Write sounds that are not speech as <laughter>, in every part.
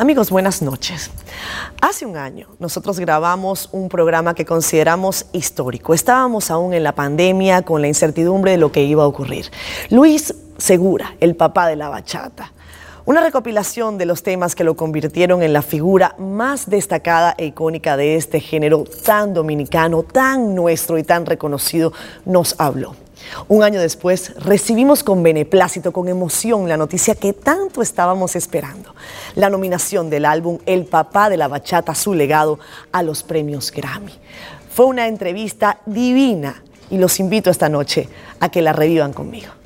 Amigos, buenas noches. Hace un año nosotros grabamos un programa que consideramos histórico. Estábamos aún en la pandemia con la incertidumbre de lo que iba a ocurrir. Luis Segura, el papá de la bachata. Una recopilación de los temas que lo convirtieron en la figura más destacada e icónica de este género tan dominicano, tan nuestro y tan reconocido, nos habló. Un año después recibimos con beneplácito, con emoción, la noticia que tanto estábamos esperando. La nominación del álbum El papá de la bachata, su legado a los premios Grammy. Fue una entrevista divina y los invito esta noche a que la revivan conmigo.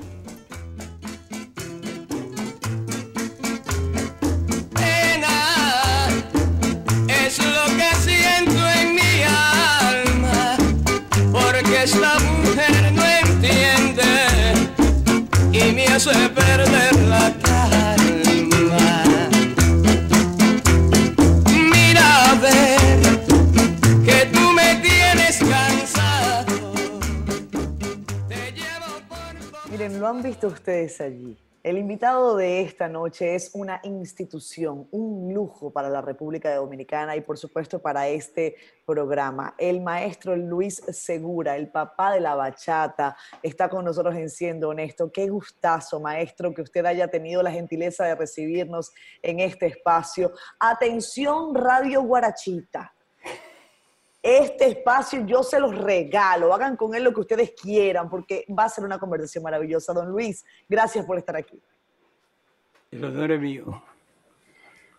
Hace perder la calma. Mira a ver que tú me tienes cansado. Te llevo por Miren, lo han visto ustedes allí. El invitado de esta noche es una institución, un lujo para la República Dominicana y por supuesto para este programa. El maestro Luis Segura, el papá de la bachata, está con nosotros en Siendo Honesto. Qué gustazo, maestro, que usted haya tenido la gentileza de recibirnos en este espacio. Atención, Radio Guarachita. Este espacio yo se los regalo, hagan con él lo que ustedes quieran, porque va a ser una conversación maravillosa. Don Luis, gracias por estar aquí. El honor es mío.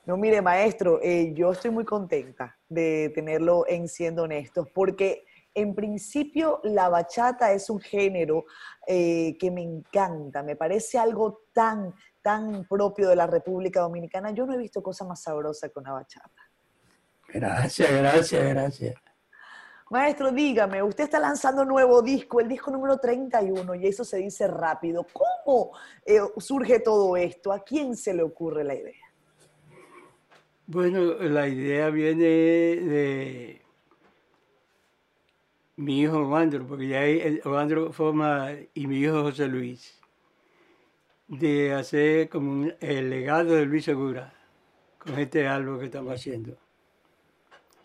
No, mire, maestro, eh, yo estoy muy contenta de tenerlo en Siendo Honestos, porque en principio la bachata es un género eh, que me encanta, me parece algo tan, tan propio de la República Dominicana. Yo no he visto cosa más sabrosa que una bachata. Gracias, gracias, gracias. Maestro, dígame, usted está lanzando un nuevo disco, el disco número 31, y eso se dice rápido. ¿Cómo eh, surge todo esto? ¿A quién se le ocurre la idea? Bueno, la idea viene de mi hijo Ovandro, porque ya Ovandro forma, y mi hijo José Luis, de hacer como el legado de Luis Segura con este álbum que estamos haciendo.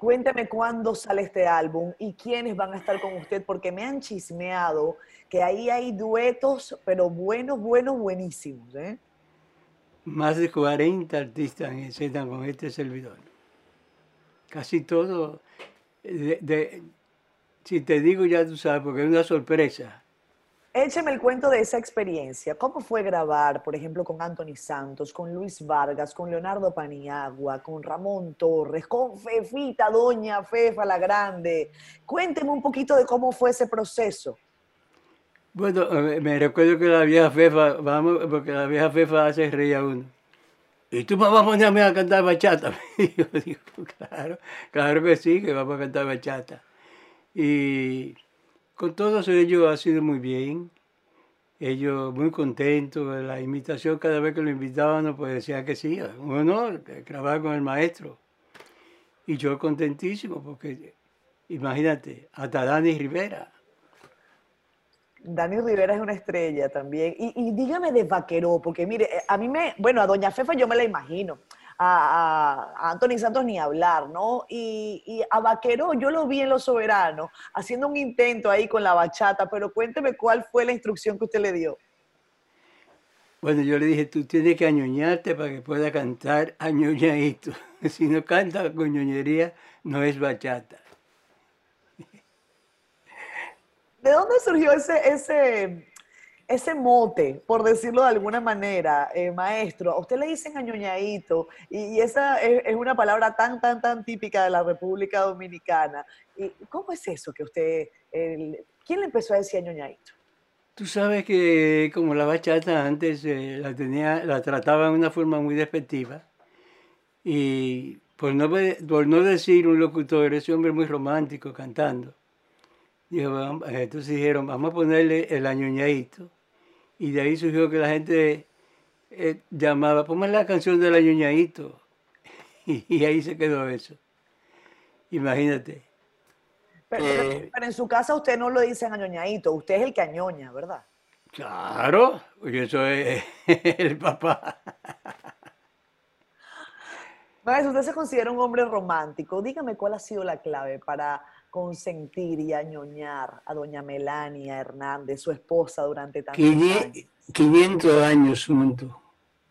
Cuénteme cuándo sale este álbum y quiénes van a estar con usted, porque me han chismeado que ahí hay duetos, pero buenos, buenos, buenísimos. ¿eh? Más de 40 artistas en escena con este servidor. Casi todo. si te digo ya tú sabes, porque es una sorpresa. Écheme el cuento de esa experiencia. ¿Cómo fue grabar, por ejemplo, con Anthony Santos, con Luis Vargas, con Leonardo Paniagua, con Ramón Torres, con Fefita, Doña Fefa la Grande? Cuénteme un poquito de cómo fue ese proceso. Bueno, me recuerdo que la vieja Fefa, vamos, porque la vieja Fefa hace reír a uno. ¿Y tú me vas a ponerme a cantar bachata? <laughs> Y yo digo, claro, claro que sí, que vamos a cantar bachata. Y con todos ellos ha sido muy bien. Ellos muy contentos. La invitación, cada vez que lo invitábamos, pues decía que sí, un honor que grabar con el maestro. Y yo contentísimo, porque imagínate, hasta Dani Rivera. Dani Rivera es una estrella también. Y, y dígame de Vaqueró, porque mire, eh, a mí me, bueno, a Doña Fefa yo me la imagino. A, Anthony Santos ni hablar, ¿no? Y, y a Vaqueró yo lo vi en Los Soberanos haciendo un intento ahí con la bachata, pero cuénteme cuál fue la instrucción que usted le dio. Bueno, yo le dije, tú tienes que añoñarte para que pueda cantar añoñadito. <laughs> Si no canta con ñoñería, no es bachata. ¿De dónde surgió ese, ese, ese mote, por decirlo de alguna manera, eh, maestro? A usted le dicen añoñadito, y, esa es, una palabra tan, tan, tan típica de la República Dominicana. ¿Y ¿Cómo es eso que usted, quién le empezó a decir añoñadito? Tú sabes que como la bachata antes eh, la, tenía, la trataba de una forma muy despectiva y por no, decir un locutor, ese hombre muy romántico cantando, entonces dijeron, vamos a ponerle el añoñadito y de ahí surgió que la gente eh, llamaba, ponme la canción del añoñadito y, <laughs> y ahí se quedó eso. Imagínate. Pero, Eh. pero en su casa usted no lo dicen añoñadito, usted es el que añoña, ¿verdad? Claro, yo soy <laughs> el papá. Maestro, usted se considera un hombre romántico. Dígame cuál ha sido la clave para consentir y añoñar a doña Melania Hernández, su esposa, durante tantos Quinien- años. 500 años juntos.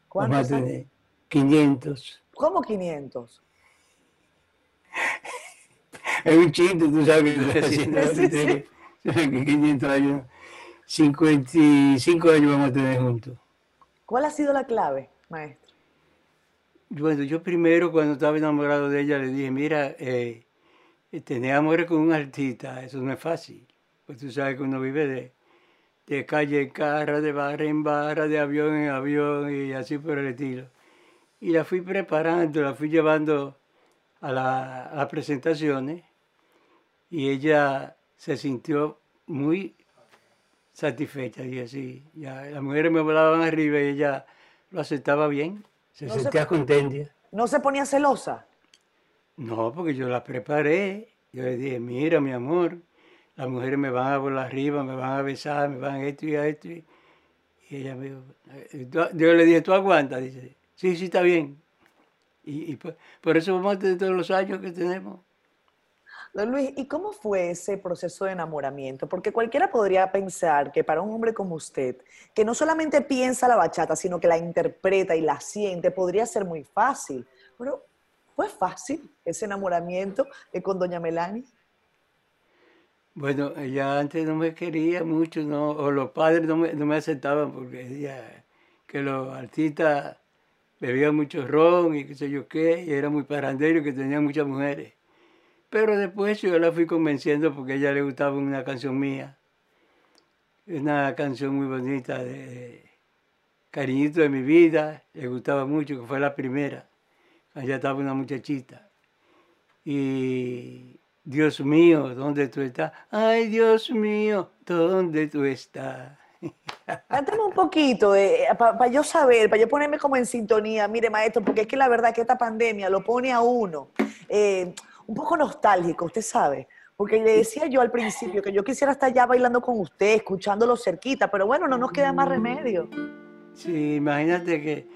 ¿Cuántos Vamos a años? tener 500. ¿Cómo 500? Es un chiste, tú sabes que. <laughs> Sí, sí, sí. que 500 años. 55 años vamos a tener juntos. ¿Cuál ha sido la clave, maestro? Bueno, yo primero cuando estaba enamorado de ella le dije, mira, eh, tener amores con un artista, eso no es fácil. Pues tú sabes que uno vive de, calle en carra, de barra en barra, de avión en avión y así por el estilo. Y la fui preparando, la fui llevando a, la- a las presentaciones y ella se sintió muy satisfecha. Y así, las mujeres me volaban arriba y ella lo aceptaba bien, se No se- sentía contenta. ¿No se ponía celosa? No, porque yo la preparé. Yo le dije, mira, mi amor, las mujeres me van a volar arriba, me van a besar, me van a esto y a esto. Y ella me dijo, eh, yo le dije, ¿tú aguantas? Dice, sí, sí, está bien. Y, y por, por eso vamos a tener todos los años que tenemos. Luis, ¿y cómo fue ese proceso de enamoramiento? Porque cualquiera podría pensar que para un hombre como usted, que no solamente piensa la bachata, sino que la interpreta y la siente, podría ser muy fácil. Pero fue fácil ese enamoramiento eh, con doña Melania. Bueno, ella antes no me quería mucho, ¿no? o los padres no me, no me aceptaban porque decía que los artistas bebían mucho ron y qué sé yo qué, y era muy parandero y que tenían muchas mujeres. Pero después yo la fui convenciendo porque a ella le gustaba una canción mía, una canción muy bonita de, Cariñito de mi vida, le gustaba mucho, que fue la primera, allá estaba una muchachita. Y Dios mío, ¿dónde tú estás? Ay, Dios mío, ¿dónde tú estás? <laughs> Cántame un poquito, para yo saber, para yo ponerme como en sintonía. Mire, maestro, porque es que la verdad que esta pandemia lo pone a uno eh, un poco nostálgico, usted sabe. Porque le decía yo al principio que yo quisiera estar ya bailando con usted, escuchándolo cerquita, pero bueno, no nos queda más remedio. Sí, imagínate que eh,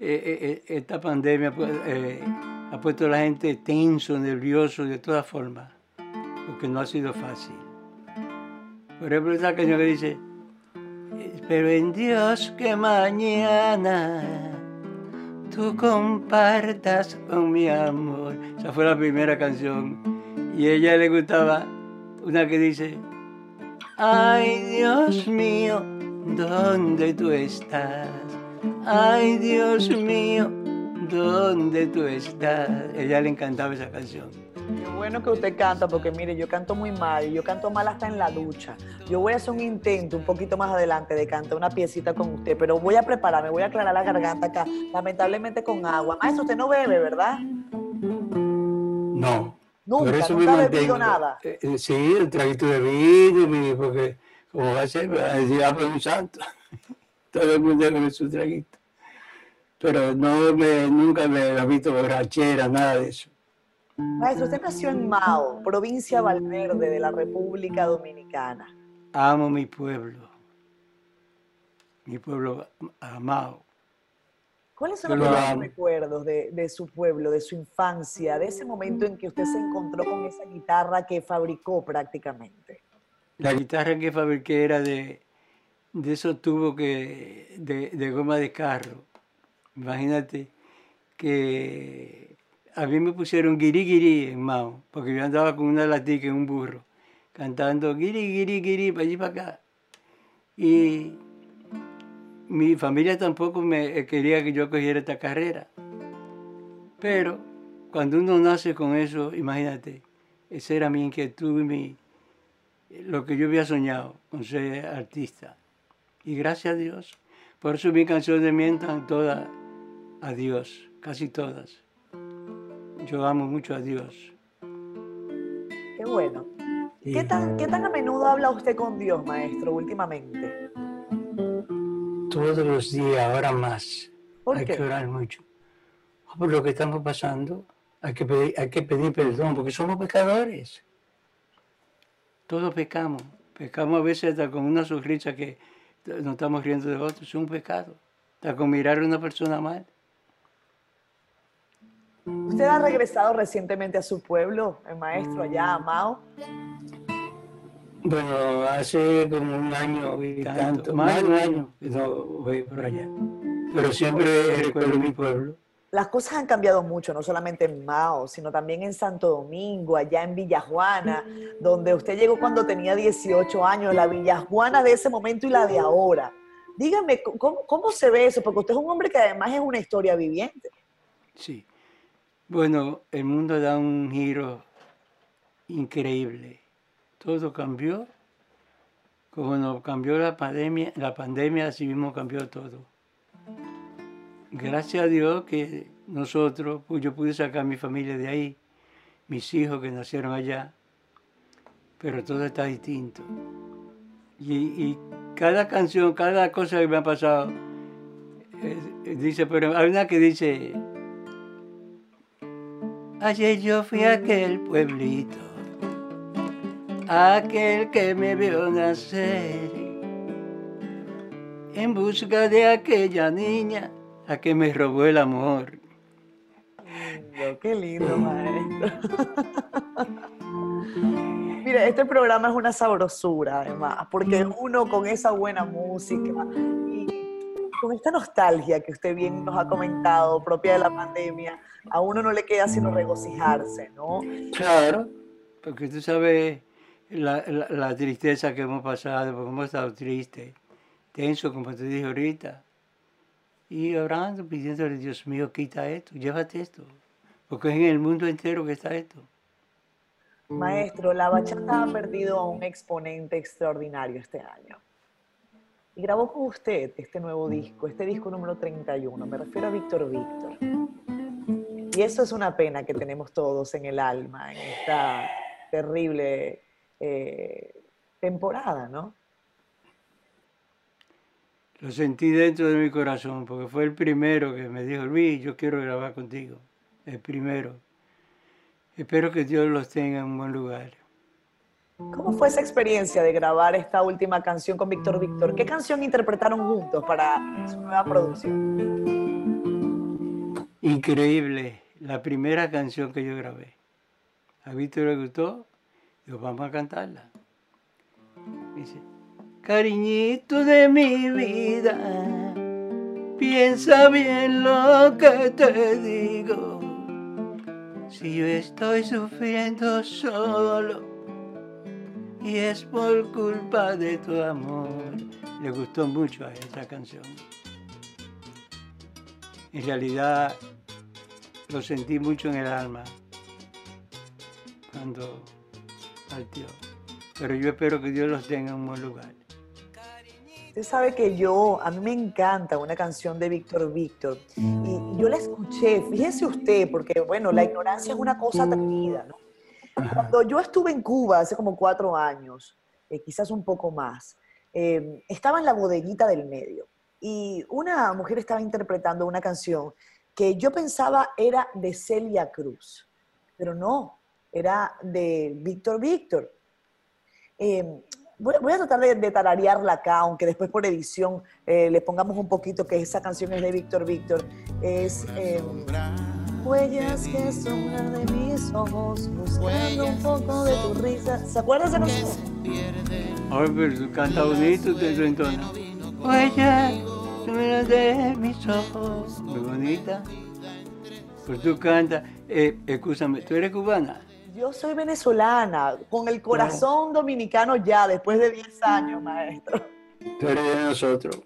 eh, eh, esta pandemia pues, eh, ha puesto a la gente tenso, nervioso, de todas formas, porque no ha sido fácil. Por ejemplo, esa canción que dice, espero en Dios que mañana tú compartas con mi amor. Esa fue la primera canción. Y a ella le gustaba una que dice, ay Dios mío, ¿dónde tú estás? Ay Dios mío, ¿dónde tú estás? A ella le encantaba esa canción. Qué bueno que usted canta, porque mire, yo canto muy mal, yo canto mal hasta en la ducha. Yo voy a hacer un intento un poquito más adelante de cantar una piecita con usted, pero voy a prepararme, voy a aclarar la garganta acá, lamentablemente con agua. Maestro, usted no bebe, ¿verdad? No. Nunca, por eso nunca me mantengo. nada. Eh, eh, sí, un traguito de vino, porque como va a ser, va a decir, ah, pues un santo. <laughs> Todo el mundo con su traguito. Pero no me, nunca me he visto borrachera, nada de eso. Maestro, usted nació en Mao, provincia Valverde de la República Dominicana. Amo mi pueblo, mi pueblo amado. ¿Cuáles son los lo primeros recuerdos de, de su pueblo, de su infancia, de ese momento en que usted se encontró con esa guitarra que fabricó prácticamente? La guitarra que fabriqué era de, de esos tubos que, de, de goma de carro. Imagínate que a mí me pusieron guiri guiri en Mao, porque yo andaba con una latica en un burro, cantando guiri guiri guiri para allí para acá. Y mi familia tampoco me eh, quería que yo cogiera esta carrera. Pero cuando uno nace con eso, imagínate, esa era mi inquietud y mi, lo que yo había soñado con ser artista. Y gracias a Dios. Por eso mis canciones mientan todas a Dios, casi todas. Yo amo mucho a Dios. Qué bueno. ¿Qué tan, ¿Qué tan a menudo habla usted con Dios, maestro, últimamente? todos los días, ahora más, ¿Por hay qué? que orar mucho. Ah, Por lo que estamos pasando, hay que, pedir, hay que pedir perdón, porque somos pecadores. Todos pecamos. Pecamos a veces hasta con una sonrisa que nos estamos riendo de otros. Es un pecado. Hasta con mirar a una persona mal. ¿Usted ha regresado recientemente a su pueblo, el maestro, allá a Mao? Bueno, hace como un año y tanto, más de un año que no voy por allá. Pero siempre recuerdo mi pueblo. Las cosas han cambiado mucho, no solamente en Mao, sino también en Santo Domingo, allá en Villajuana, donde usted llegó cuando tenía 18 años, la Villajuana de ese momento y la de ahora. Dígame, ¿cómo, cómo se ve eso? Porque usted es un hombre que además es una historia viviente. Sí. Bueno, el mundo da un giro increíble. Todo cambió. Como nos cambió la pandemia, la pandemia así mismo cambió todo. Gracias a Dios que nosotros, pues yo pude sacar a mi familia de ahí, mis hijos que nacieron allá, pero todo está distinto. Y, cada canción, cada cosa que me ha pasado, eh, dice, pero hay una que dice, ayer yo fui a aquel pueblito, aquel que me vio nacer, en busca de aquella niña a que me robó el amor. Lindo, qué lindo, maestro. <laughs> Mire, este programa es una sabrosura, además, porque uno con esa buena música y con esta nostalgia que usted bien nos ha comentado, propia de la pandemia, a uno no le queda sino regocijarse, ¿no? Claro, porque tú sabes la, la- la tristeza que hemos pasado, porque hemos estado tristes, tenso, como te dije ahorita, y orando, pidiéndole, Dios mío, quita esto, llévate esto, porque es en el mundo entero que está esto. Maestro, la bachata ha perdido a un exponente extraordinario este año. Y grabó con usted este nuevo disco, este disco número 31, me refiero a Víctor Víctor. Y eso es una pena que tenemos todos en el alma, en esta terrible eh, temporada, ¿no? Lo sentí dentro de mi corazón, porque fue el primero que me dijo, Luis, yo quiero grabar contigo, el primero. Espero que Dios los tenga en un buen lugar. ¿Cómo fue esa experiencia de grabar esta última canción con Víctor Víctor? ¿Qué canción interpretaron juntos para su nueva producción? Increíble, la primera canción que yo grabé. A Víctor le gustó, vamos a cantarla. Dice, cariñito de mi vida, piensa bien lo que te digo. Si yo estoy sufriendo solo y es por culpa de tu amor. Le gustó mucho a esa canción. En realidad lo sentí mucho en el alma cuando partió. Pero yo espero que Dios los tenga en un buen lugar. Usted sabe que yo, a mí me encanta una canción de Víctor Víctor y yo la escuché, fíjese usted, porque bueno, la ignorancia es una cosa atrevida, ¿no? Cuando yo estuve en Cuba hace como cuatro años, eh, quizás un poco más, eh, estaba en la bodeguita del medio y una mujer estaba interpretando una canción que yo pensaba era de Celia Cruz, pero no, era de Víctor Víctor. Eh, voy, voy a tratar de, de tararearla acá, aunque después por edición eh, le pongamos un poquito que esa canción es de Víctor Víctor. Es eh, Huellas que asombran de mis ojos, buscando un poco de tu risa. ¿Se acuerdan de canción? Ay, pero tú canta bonito, te lo entona. Huella de mis ojos. Muy bonita. Pues tú canta. Eh, escúchame, ¿tú eres cubana? Yo soy venezolana, con el corazón dominicano ya, después de 10 años, maestro. Tú eres de nosotros.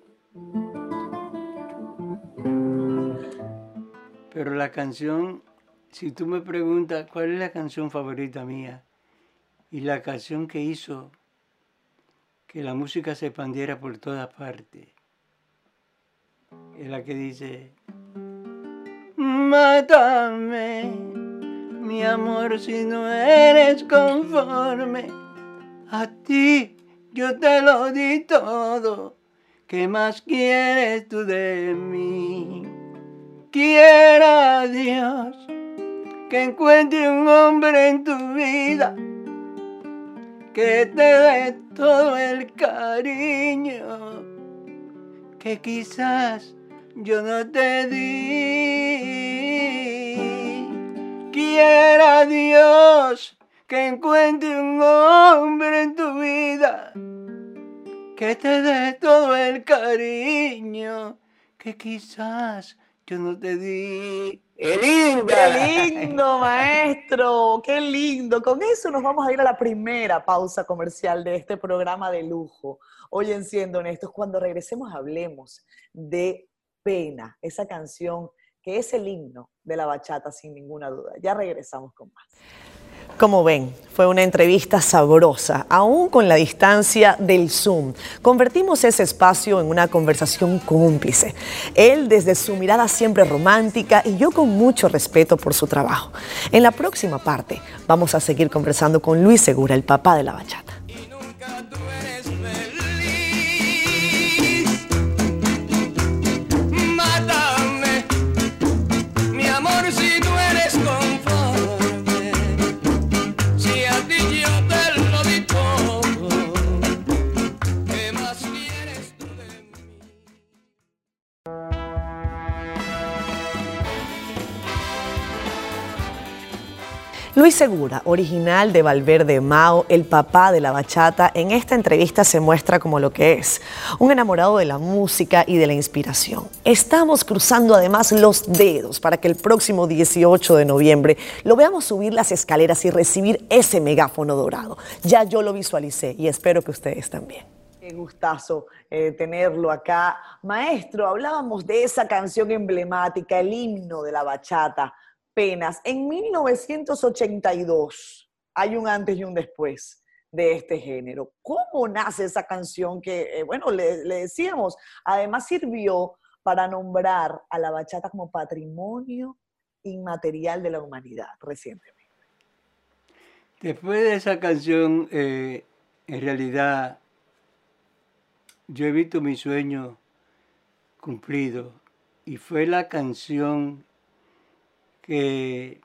Pero la canción, si tú me preguntas cuál es la canción favorita mía y la canción que hizo que la música se expandiera por todas partes, es la que dice, Mátame, mi amor, si no eres conforme, a ti. Yo te lo di todo, ¿qué más quieres tú de mí? Quiera Dios que encuentre un hombre en tu vida que te dé todo el cariño que quizás yo no te di. a Dios que encuentre un hombre en tu vida que te dé todo el cariño que quizás yo no te di. ¡Qué linda! <laughs> ¡Qué lindo, maestro! ¡Qué lindo! Con eso nos vamos a ir a la primera pausa comercial de este programa de lujo. Hoy en Siendo Honestos, cuando regresemos hablemos de Pena, esa canción que es el himno de la bachata sin ninguna duda. Ya regresamos con más. Como ven, fue una entrevista sabrosa, aún con la distancia del Zoom. Convertimos ese espacio en una conversación cómplice. Él desde su mirada siempre romántica y yo con mucho respeto por su trabajo. En la próxima parte vamos a seguir conversando con Luis Segura, el papá de la bachata. Luis Segura, original de Valverde Mao, el papá de la bachata, en esta entrevista se muestra como lo que es, un enamorado de la música y de la inspiración. Estamos cruzando además los dedos para que el próximo 18 de noviembre lo veamos subir las escaleras y recibir ese megáfono dorado. Ya yo lo visualicé y espero que ustedes también. Qué gustazo eh, tenerlo acá. Maestro, hablábamos de esa canción emblemática, el himno de la bachata, Penas. En 1982 hay un antes y un después de este género. ¿Cómo nace esa canción que, eh, bueno, le, decíamos, además sirvió para nombrar a la bachata como patrimonio inmaterial de la humanidad recientemente? Después de esa canción, eh, en realidad, yo he visto mi sueño cumplido y fue la canción que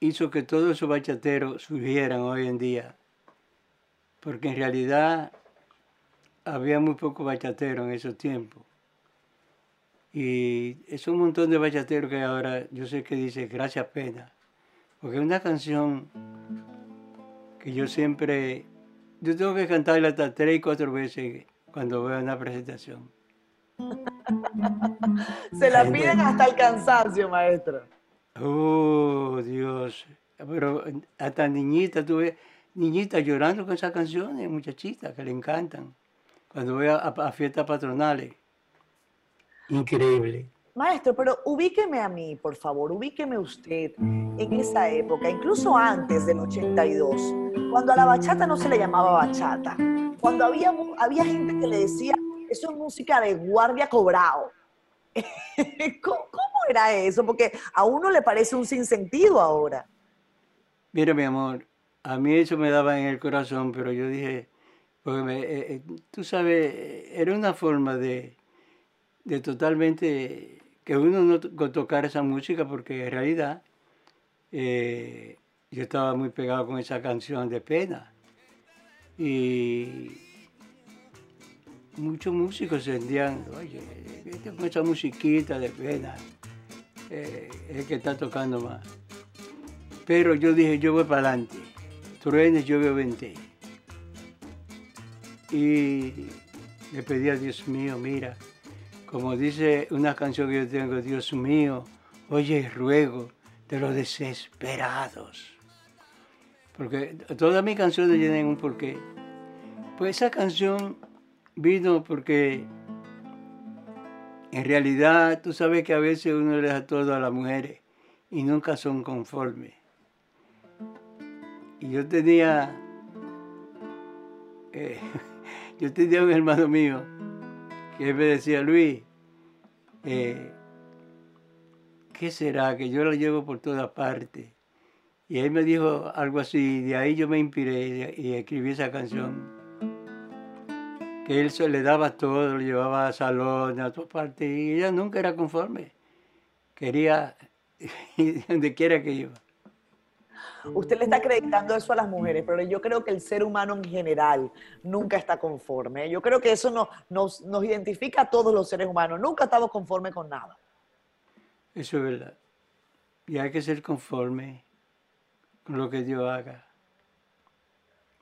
hizo que todos esos bachateros surgieran hoy en día. Porque en realidad había muy pocos bachateros en esos tiempos. Y es un montón de bachateros que ahora yo sé que dice gracias pena. Porque es una canción que yo siempre, yo tengo que cantarla hasta tres y cuatro veces cuando veo una presentación. <laughs> Se la piden hasta el cansancio, maestro. Oh, Dios. Pero hasta niñitas, tuve niñitas llorando con esas canciones, muchachitas que le encantan. Cuando voy a, a fiestas patronales. Increíble. Maestro, pero ubíqueme a mí, por favor, ubíqueme usted en esa época, incluso antes del 82, cuando a la bachata no se le llamaba bachata, cuando había, había gente que le decía, eso es música de guardia cobrado. <laughs> ¿Cómo, era eso? Porque a uno le parece un sinsentido ahora. Mira, mi amor, a mí eso me daba en el corazón, pero yo dije, porque me- eh, eh, tú sabes, era una forma de, de totalmente que uno no to- tocara esa música, porque en realidad eh, yo estaba muy pegado con esa canción de pena. Y muchos músicos se sentían, oye, vete con esa musiquita de pena, eh, el que está tocando más. Pero yo dije, yo voy para adelante. Truenes, yo veo 20. Y le pedí a Dios mío, mira, como dice una canción que yo tengo, Dios mío, oye ruego de los desesperados. Porque todas mis canciones tienen un porqué. Pues esa canción vino porque en realidad tú sabes que a veces uno le da todo a las mujeres y nunca son conformes. Y yo tenía, eh, <laughs> yo tenía un hermano mío que me decía, Luis, eh, ¿qué será? Que yo lo llevo por todas partes. Y él me dijo algo así, de ahí yo me inspiré y, y escribí esa canción. Que él se le daba todo, lo llevaba a salón, a todas partes, y ella nunca era conforme. Quería, <laughs> donde quiera que iba. Usted le está acreditando eso a las mujeres, pero yo creo que el ser humano en general nunca está conforme. Yo creo que eso no- nos, nos identifica a todos los seres humanos. Nunca estamos conformes con nada. Eso es verdad. Y hay que ser conforme lo que Dios haga.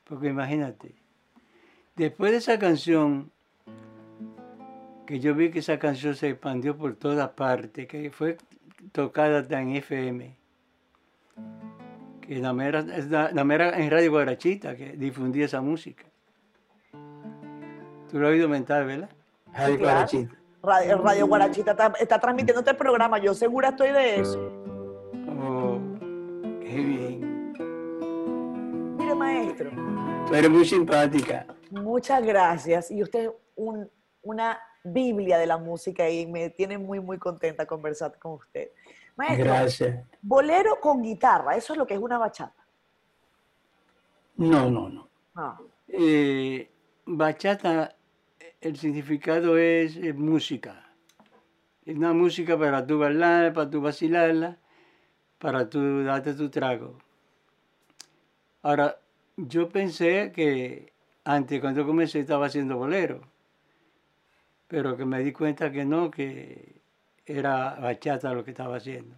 Porque imagínate, después de esa canción, que yo vi que esa canción se expandió por todas partes, que fue tocada hasta en FM, que la mera, es la, la mera en Radio Guarachita, que difundía esa música. Tú lo has oído mental, ¿verdad? Radio Claro. Guarachita. Radio, Radio Guarachita está, está transmitiendo este programa, yo segura estoy de eso. Oh, qué bien. Mire, maestro, eres muy simpática. Muchas gracias. Y usted es un- una Biblia de la música y me tiene muy, muy contenta conversar con usted. Maestro, Gracias. bolero con guitarra, eso es lo que es una bachata. No, no, no. Ah, Eh, bachata, el significado es, música. Es una música para tú bailar, para tú vacilarla, para tú darte tu trago. Ahora, yo pensé que antes, cuando comencé, estaba haciendo bolero, pero que me di cuenta que no, que era bachata lo que estaba haciendo.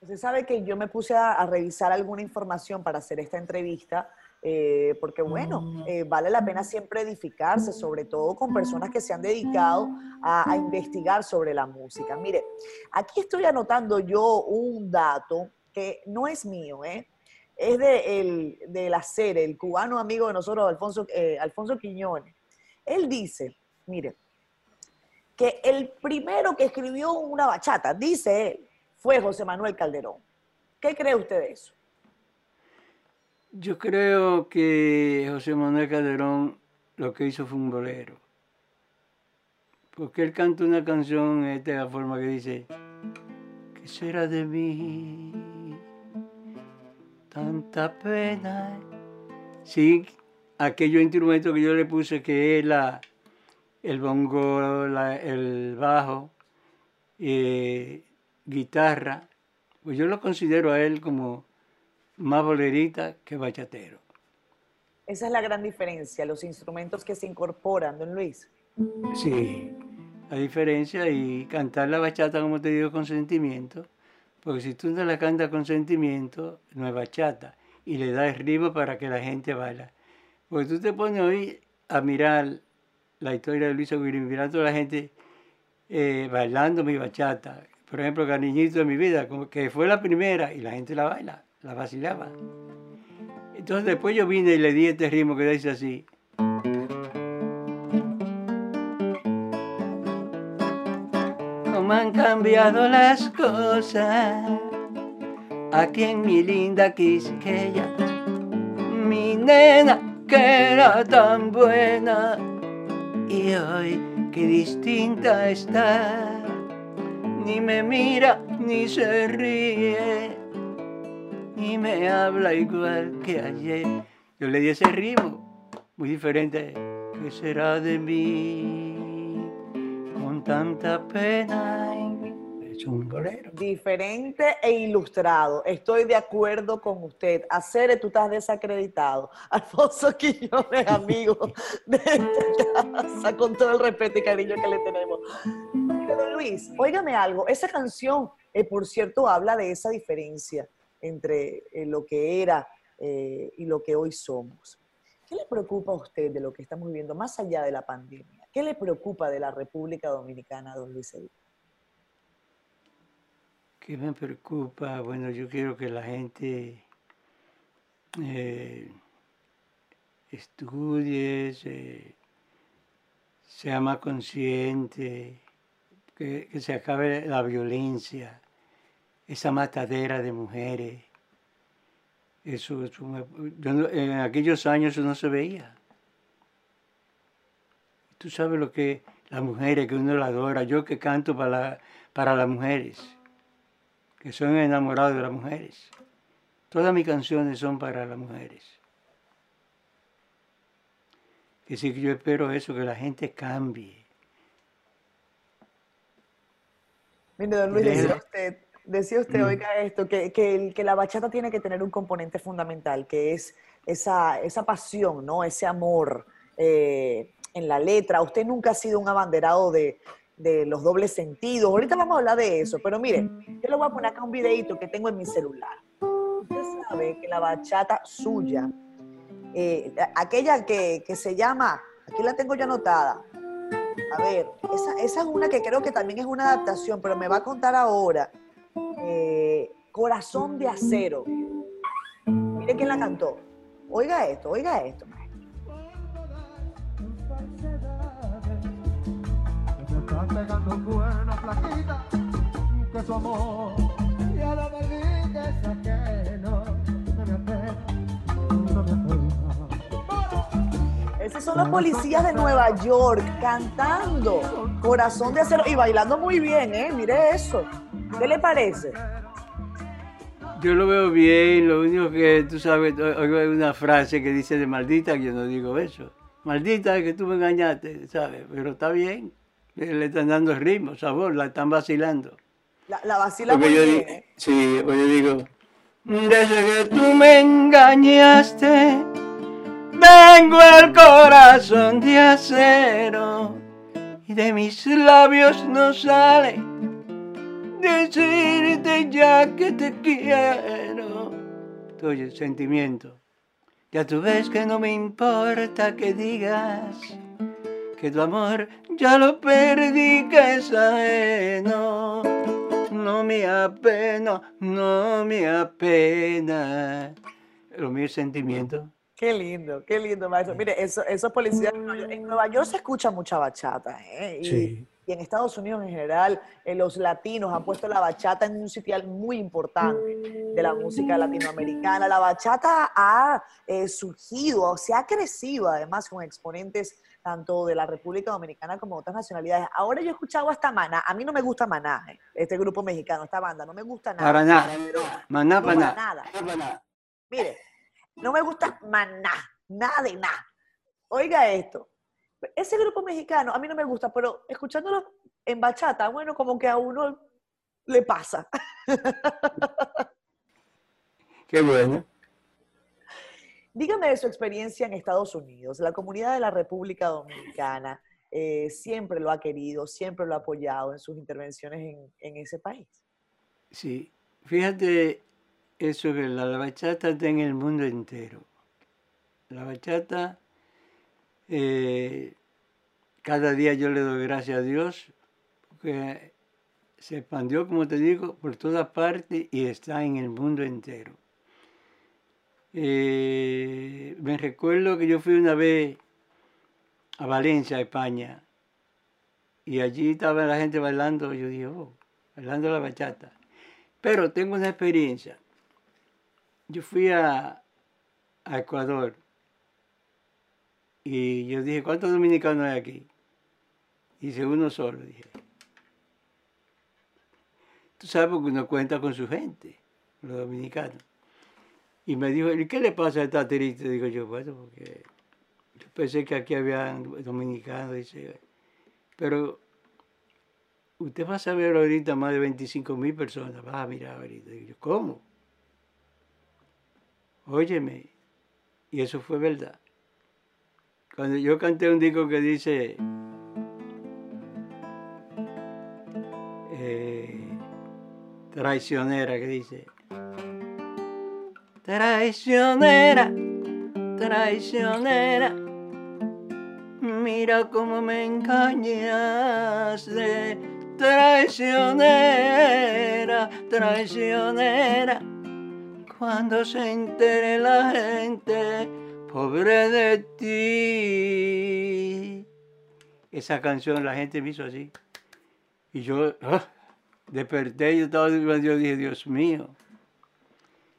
Usted sabe que yo me puse a, a revisar alguna información para hacer esta entrevista, eh, porque bueno, eh, vale la pena siempre edificarse, sobre todo con personas que se han dedicado a, a investigar sobre la música. Mire, aquí estoy anotando yo un dato que no es mío, ¿eh? Es de, el, de la serie, el cubano amigo de nosotros, Alfonso, eh, Alfonso Quiñones. Él dice, mire, que el primero que escribió una bachata, dice él, fue José Manuel Calderón. ¿Qué cree usted de eso? Yo creo que José Manuel Calderón lo que hizo fue un bolero. Porque él canta una canción esta forma que dice, ¿qué será de mí? Tanta pena. Sí, aquellos instrumentos que yo le puse que es la, el bongo, la- el bajo, eh, guitarra, pues yo lo considero a él como más bolerita que bachatero. Esa es la gran diferencia, los instrumentos que se incorporan, don Luis. Sí, la diferencia y cantar la bachata, como te digo, con sentimiento, porque si tú no la cantas con sentimiento, no es bachata, y le das ritmo para que la gente baila. Porque tú te pones hoy a mirar la historia de Luis Aguirre, mirar a la gente eh, bailando mi bachata. Por ejemplo, Cariñito de mi vida, que fue la primera y la gente la baila, la vacilaba. Entonces después yo vine y le di este ritmo que dice así. Cómo han cambiado las cosas aquí en mi linda Quisqueya. Mi nena que era tan buena y hoy qué distinta está. Ni me mira ni se ríe ni me habla igual que ayer. Yo le di ese ritmo muy diferente. ¿Qué será de mí tanta pena en mí? Es un bolero. Diferente e ilustrado. Estoy de acuerdo con usted. Acere, tú estás desacreditado. <laughs> Alfonso Quiñones, amigo de esta casa, con todo el respeto y cariño que le tenemos. Luis, óigame algo. Esa canción, eh, por cierto, habla de esa diferencia entre eh, lo que era eh, y lo que hoy somos. ¿Qué le preocupa a usted de lo que estamos viviendo más allá de la pandemia? ¿Qué le preocupa de la República Dominicana, don Luis Edith? ¿Qué me preocupa? Bueno, yo quiero que la gente eh, estudie, se- sea más consciente, que, que se acabe la violencia, esa matadera de mujeres. Eso, eso en aquellos años eso no se veía. Tú sabes lo que las mujeres, que uno la adora, yo que canto para, la- para las mujeres que son enamorados de las mujeres. Todas mis canciones son para las mujeres. Que sí que yo espero eso, que la gente cambie. Mire, don Luis, decía usted, decía usted, oiga esto, que, que, que la bachata tiene que tener un componente fundamental, que es esa, esa pasión, ¿no? Ese amor eh, en la letra. Usted nunca ha sido un abanderado de, los dobles sentidos. Ahorita vamos a hablar de eso, pero mire, yo le voy a poner acá un videito que tengo en mi celular. Usted sabe que la bachata suya, eh, aquella que, que se llama, aquí la tengo ya anotada. A ver, esa, esa es una que creo que también es una adaptación, pero me va a contar ahora. Eh, Corazón de acero. Mire quién la cantó. Oiga esto, oiga esto, está pegando buena flaquita, que su amor ya lo perdí, que es ajeno, no me apena, no me apena. Esos son los policías de Nueva York cantando Corazón de acero y bailando muy bien, ¿eh? Mire eso. ¿Qué le parece? Yo lo veo bien, lo único que tú sabes, oigo una frase que dice de maldita, que yo no digo eso. Maldita que tú me engañaste, ¿sabes? Pero está bien, le le están dando ritmo, sabor, la están vacilando. La, la vacila Porque muy yo, ¿eh? sí, pues yo digo, desde que tú me engañaste, tengo el corazón de acero y de mis labios no sale decirte ya que te quiero. Oye, sentimiento. Ya tú ves que no me importa que digas que tu amor ya lo perdí, que es ajeno. No me apena, no me apena. Lo mío es sentimiento. Qué lindo, qué lindo, maestro. Mire, eso, esos policías en Nueva York se escucha mucha bachata, ¿eh? Y, Sí. y en Estados Unidos en general, eh, los latinos han puesto la bachata en un sitial muy importante de la música latinoamericana. La bachata ha eh, surgido, se ha crecido además con exponentes tanto de la República Dominicana como de otras nacionalidades. Ahora yo he escuchado hasta Maná. A mí no me gusta Maná, eh, este grupo mexicano, esta banda, no me gusta nada. Para nada. Maná, no, para para nada. nada. Mire, no me gusta maná, nada de nada. Oiga esto, ese grupo mexicano a mí no me gusta, pero escuchándolo en bachata, bueno, como que a uno le pasa. <laughs> Qué bueno. Dígame de su experiencia en Estados Unidos. La comunidad de la República Dominicana eh, siempre lo ha querido, siempre lo ha apoyado en sus intervenciones en, ese país. Sí. Fíjate eso que la, la bachata está en el mundo entero. La bachata, eh, cada día yo le doy gracias a Dios porque se expandió, como te digo, por todas partes y está en el mundo entero. Eh, me recuerdo que yo fui una vez a Valencia, España, y allí estaba la gente bailando, yo dije, oh, bailando la bachata. Pero tengo una experiencia. Yo fui a, a Ecuador y yo dije, ¿cuántos dominicanos hay aquí? Dice, uno solo, dije. Tú sabes porque uno cuenta con su gente, los dominicanos. Y me dijo, ¿y qué le pasa a esta triste? Digo yo, bueno, porque yo pensé que aquí había dominicanos, dice, pero usted va a saber ahorita más de 25 mil personas, vas a mirar ahorita. Digo yo, ¿cómo? Óyeme, y eso fue verdad. Cuando yo canté un disco que dice, eh, traicionera, que dice, traicionera, traicionera, mira cómo me engañaste, traicionera, traicionera, cuando se entere la gente, pobre de ti. Esa canción la gente me hizo así. Y yo ah, desperté, yo estaba, yo dije, Dios mío.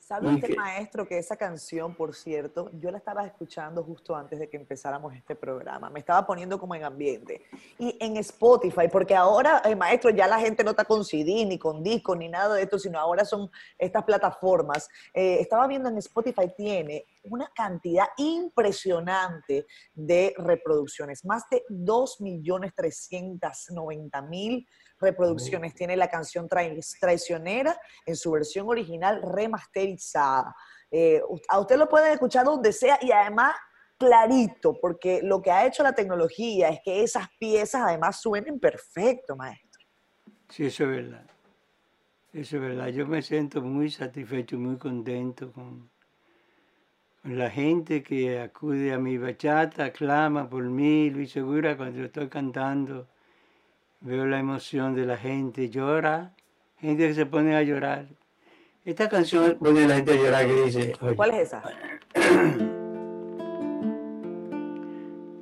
¿Sabe ¿Y usted, maestro, que esa canción, por cierto, yo la estaba escuchando justo antes de que empezáramos este programa? Me estaba poniendo como en ambiente. Y en Spotify, porque ahora, eh, maestro, ya la gente no está con CD, ni con disco, ni nada de esto, sino ahora son estas plataformas. Eh, estaba viendo en Spotify, tiene una cantidad impresionante de reproducciones, más de 2.390.000 reproducciones tiene la canción Trai- Traicionera en su versión original remasterizada. Eh, a usted lo pueden escuchar donde sea y además clarito, porque lo que ha hecho la tecnología es que esas piezas además suenen perfecto, maestro. Sí, eso es verdad. Eso es verdad. Yo me siento muy satisfecho, muy contento con, con la gente que acude a mi bachata, clama por mí, Luis Segura, cuando yo estoy cantando. Veo la emoción de la gente, llora, gente que se pone a llorar. Esta canción pone a la gente a llorar que dice, oye, ¿Cuál es esa? <clears throat>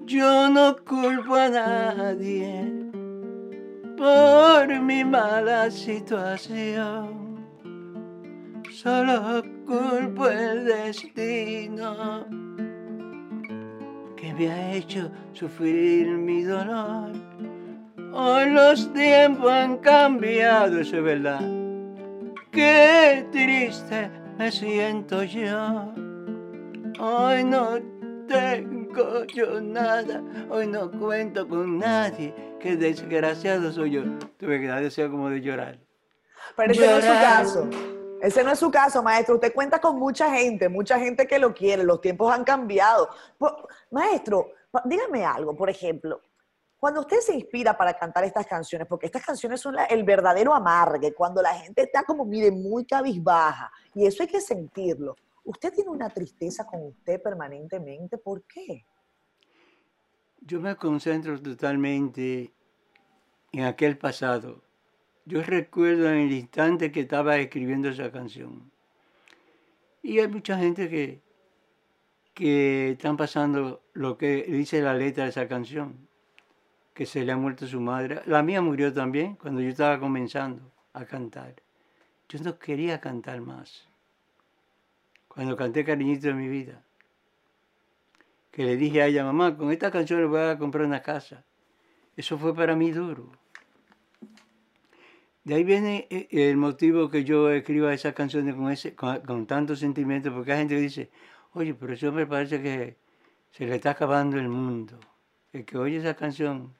Yo no culpo a nadie por mi mala situación. Solo culpo el destino que me ha hecho sufrir mi dolor. Hoy los tiempos han cambiado, eso es verdad. Qué triste me siento yo. Hoy no tengo yo nada, hoy no cuento con nadie, qué desgraciado soy yo. Tuve que dar deseo como de llorar. Pero ese no es su caso. Ese no es su caso, maestro. Usted cuenta con mucha gente, mucha gente que lo quiere. Los tiempos han cambiado. Maestro, dígame algo, por ejemplo. Cuando usted se inspira para cantar estas canciones, porque estas canciones son el verdadero amargue, cuando la gente está como, mire, muy cabizbaja, y eso hay que sentirlo. Usted tiene una tristeza con usted permanentemente, ¿por qué? Yo me concentro totalmente en aquel pasado. Yo recuerdo en el instante que estaba escribiendo esa canción. Y hay mucha gente que, que están pasando lo que dice la letra de esa canción, que se le ha muerto su madre. La mía murió también cuando yo estaba comenzando a cantar. Yo no quería cantar más. Cuando canté Cariñito de mi vida que le dije a ella, mamá, con esta canción le voy a comprar una casa. Eso fue para mí duro. De ahí viene eh, el motivo que yo escriba esas canciones con, ese, con, tanto sentimiento, porque hay gente dice, oye, pero ese hombre parece que se le está acabando el mundo. El que oye esa canción,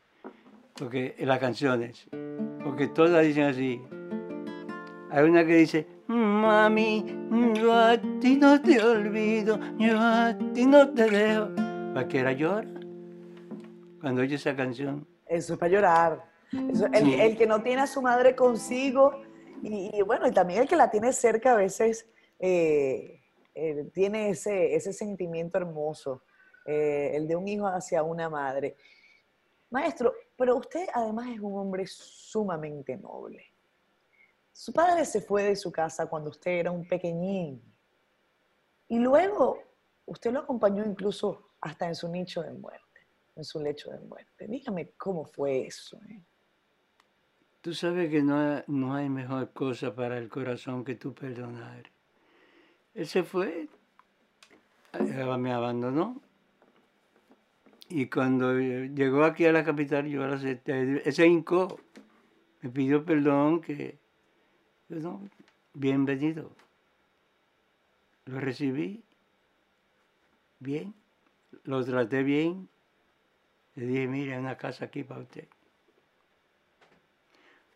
porque las canciones, porque todas dicen así. Hay una que dice, mami, yo a ti no te olvido, yo a ti no te dejo. Cualquiera llora cuando oye esa canción. Eso es para llorar. Eso- el, Sí. el que no tiene a su madre consigo, y, y bueno, y también el que la tiene cerca a veces eh, eh, tiene ese, ese sentimiento hermoso, eh, el de un hijo hacia una madre. Maestro, pero usted además es un hombre sumamente noble. Su padre se fue de su casa cuando usted era un pequeñín. Y luego usted lo acompañó incluso hasta en su nicho de muerte, en su lecho de muerte. Dígame cómo fue eso. eh? Tú sabes que no, no hay mejor cosa para el corazón que tú perdonar. Él se fue, eh, me abandonó. Y cuando eh, llegó aquí a la capital, yo la acepté. Él se hincó, me pidió perdón, que yo no, bienvenido. Lo recibí bien, lo traté bien. Le dije, mire, una casa aquí para usted.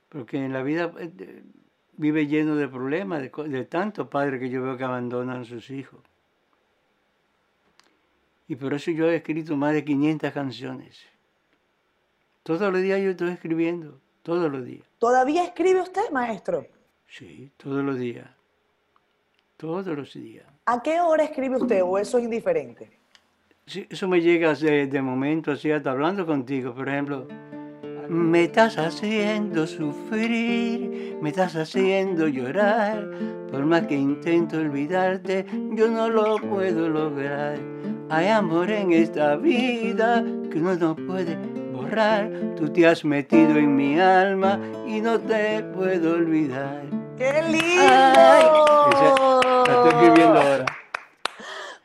Porque en la vida eh, vive lleno de problemas, de, de tantos padres que yo veo que abandonan a sus hijos. Y por eso yo he escrito más de 500 canciones. Todos los días yo estoy escribiendo, todos los días. ¿Todavía escribe usted, maestro? Sí, todos los días. Todos los días. ¿A qué hora escribe usted o eso es indiferente? Sí, eso me llega de, de momento así, hasta hablando contigo, por ejemplo. Me estás haciendo sufrir, me estás haciendo llorar. Por más que intento olvidarte, yo no lo puedo lograr. Hay amor en esta vida que uno no puede borrar. Tú te has metido en mi alma y no te puedo olvidar. ¡Qué lindo! Ay, esa- la estoy escribiendo ahora.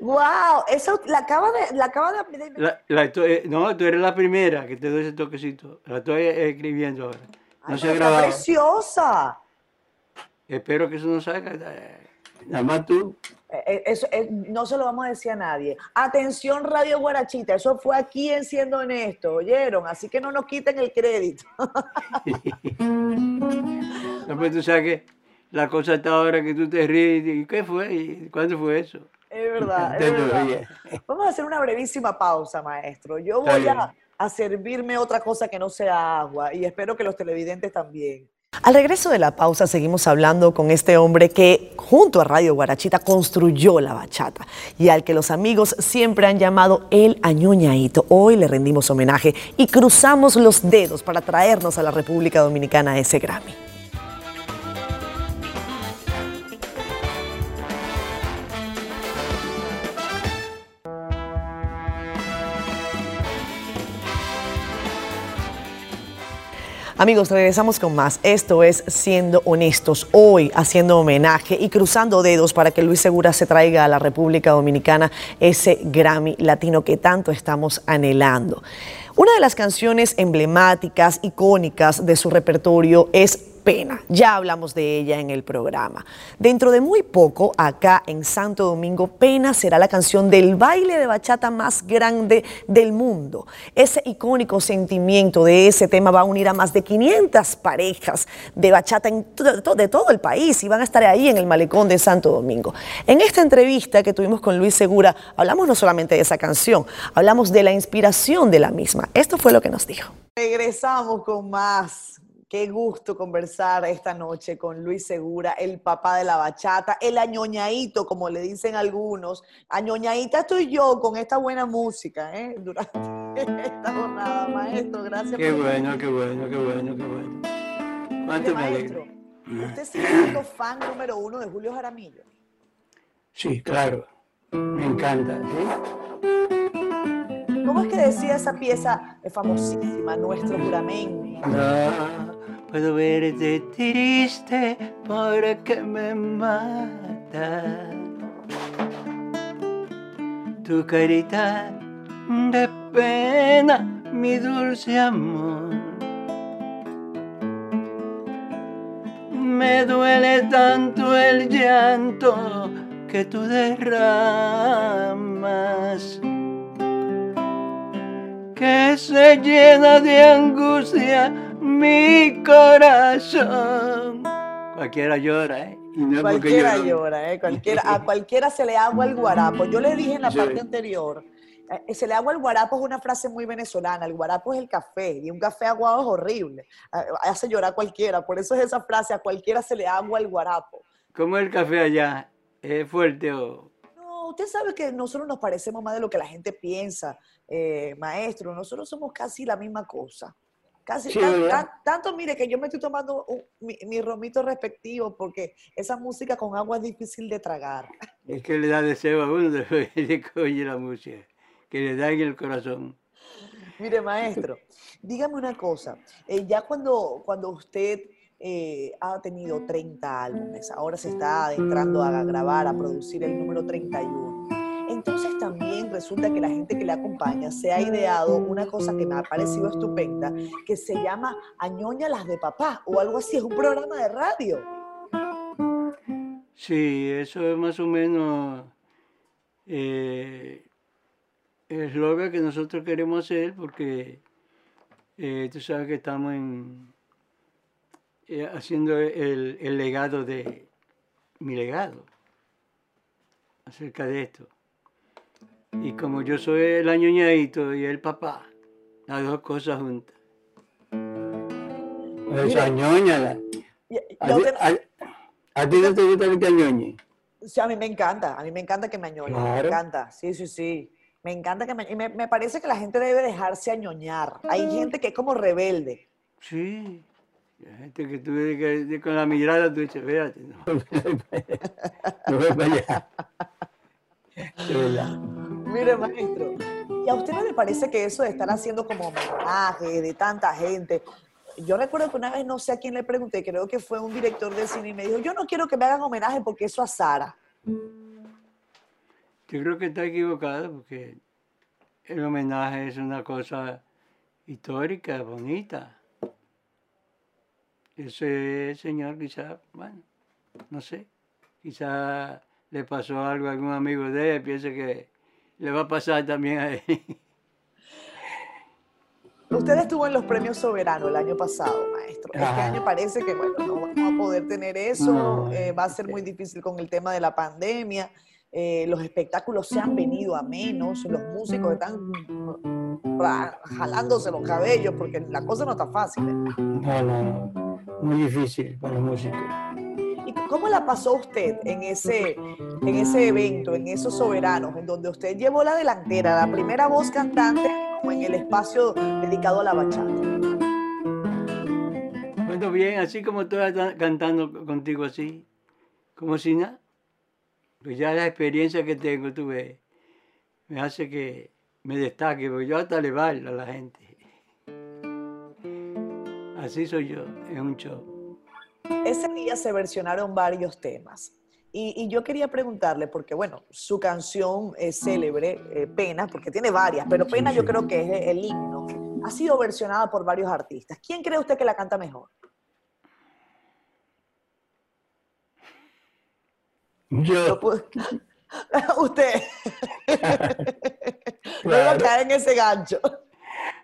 ¡Wow! Eso la acaba de, la acaba de, de- La- la estoy- eh, no, tú eres la primera que te doy ese toquecito. La estoy eh, escribiendo ahora. No Ay, se ha pero está grabado. preciosa. Espero que eso no salga. Nada más tú. Eh, eh, Eso, eh, no se lo vamos a decir a nadie. Atención, Radio Guarachita, eso fue aquí en Siendo Honesto, ¿oyeron? Así que no nos quiten el crédito. <laughs> No, pues tú sabes que la cosa está ahora que tú te ríes. ¿Y qué fue? ¿Y ¿Cuándo fue eso? Es verdad, es verdad. Vamos a hacer una brevísima pausa, maestro. Yo voy a, a servirme otra cosa que no sea agua y espero que los televidentes también. Al regreso de la pausa seguimos hablando con este hombre que junto a Radio Guarachita construyó la bachata y al que los amigos siempre han llamado el añoñaito. Hoy le rendimos homenaje y cruzamos los dedos para traernos a la República Dominicana ese Grammy. Amigos, regresamos con más. Esto es Siendo Honestos. Hoy haciendo homenaje y cruzando dedos para que Luis Segura se traiga a la República Dominicana ese Grammy latino que tanto estamos anhelando. Una de las canciones emblemáticas, icónicas de su repertorio es Pena. Ya hablamos de ella en el programa. Dentro de muy poco, acá en Santo Domingo, Pena será la canción del baile de bachata más grande del mundo. Ese icónico sentimiento de ese tema va a unir a más de 500 parejas de bachata de todo el país y van a estar ahí en el malecón de Santo Domingo. En esta entrevista que tuvimos con Luis Segura, hablamos no solamente de esa canción, hablamos de la inspiración de la misma. Esto fue lo que nos dijo. Regresamos con más. Qué gusto conversar esta noche con Luis Segura, el papá de la bachata, el añoñadito, como le dicen algunos. Añoñadita estoy yo con esta buena música, ¿eh? Durante <laughs> esta jornada, maestro. Gracias Qué por bueno, qué bueno, qué bueno, qué bueno. ¿Cuánto me maestro, usted sigue siendo fan número uno de Julio Jaramillo. Sí, claro. Me encanta. ¿sí? ¿Cómo es que decía esa pieza famosísima, Nuestro Juramento? No puedo verte triste porque me mata. Tu carita de pena, mi dulce amor. Me duele tanto el llanto que tú derramas que se llena de angustia mi corazón. Cualquiera llora, ¿eh? No Cualquiera llora, ¿eh? Cualquiera, a cualquiera se le agua el guarapo. Yo le dije en la Sí. parte anterior, eh, se le agua el guarapo es una frase muy venezolana. El guarapo es el café y un café aguado es horrible. Hace llorar a cualquiera. Por eso es esa frase, a cualquiera se le agua el guarapo. ¿Cómo es el café allá? ¿Es fuerte o...? No, usted sabe que nosotros nos parecemos más de lo que la gente piensa, eh, maestro. Nosotros somos casi la misma cosa. Casi Sí, tan- ¿verdad? tan- tanto, mire, que yo me estoy tomando un- mi, mi romito respectivo porque esa música con agua es difícil de tragar. Es que le da deseo a uno <laughs> después de que oye la música, que le da en el corazón. Mire, maestro, <laughs> dígame una cosa. eh, ya cuando, cuando usted eh, ha tenido 30 álbumes, ahora se está adentrando a grabar, a producir el número 31. Resulta que la gente que le acompaña se ha ideado una cosa que me ha parecido estupenda, que se llama Añoña las de papá o algo así, es un programa de radio. Sí, eso es más o menos eh, el eslogan que nosotros queremos hacer porque eh, tú sabes que estamos eh, haciendo el legado de mi legado acerca de esto. Y como yo soy el añoñadito y el papá, las dos cosas juntas. Pues añóñala. ¿A, ti- no te gusta que te añoñe? Sí, a mí me encanta, a mí me encanta que me añoñen, me encanta, sí, sí, sí. Me encanta que me, y me, me parece que la gente debe dejarse añoñar. Hay gente que es como rebelde. Sí. Hay gente que tú ves que- que con la mirada tú dices, espérate, no, <laughs> no ve para allá. Mire, maestro, ¿y a usted no le parece que eso de estar haciendo como homenaje de tanta gente? Yo recuerdo que una vez, no sé a quién le pregunté, creo que fue un director de cine y me dijo, yo no quiero que me hagan homenaje porque eso a Sara. Yo creo que está equivocado porque el homenaje es una cosa histórica, bonita. Ese señor quizá, bueno, no sé, quizá le pasó algo a algún amigo de él, piensa que le va a pasar también a él. Usted estuvo en los premios Soberano el año pasado, maestro. Este Ajá. año parece que, bueno, no vamos a poder tener eso. No, eh, va a ser muy difícil con el tema de la pandemia. eh, los espectáculos se han venido a menos. Los músicos están ra- jalándose los cabellos porque la cosa no está fácil. ¿eh? No, no, no. muy difícil para los músicos. ¿Y cómo la pasó usted en ese, en ese evento, en esos soberanos, en donde usted llevó la delantera, la primera voz cantante como en el espacio dedicado a la bachata? Bueno, bien, así como estoy ta- cantando contigo así, como si nada. Pues ya la experiencia que tengo, tú ves, me hace que me destaque, porque yo hasta le bailo a la gente. Así soy yo, en un show. Ese día se versionaron varios temas. Y, y yo quería preguntarle, porque bueno, su canción es célebre, eh, Pena, porque tiene varias, pero Pena yo creo que es el himno. Ha sido versionada por varios artistas. ¿Quién cree usted que la canta mejor? Yo, <laughs> usted. <laughs> no iba a caer en ese gancho.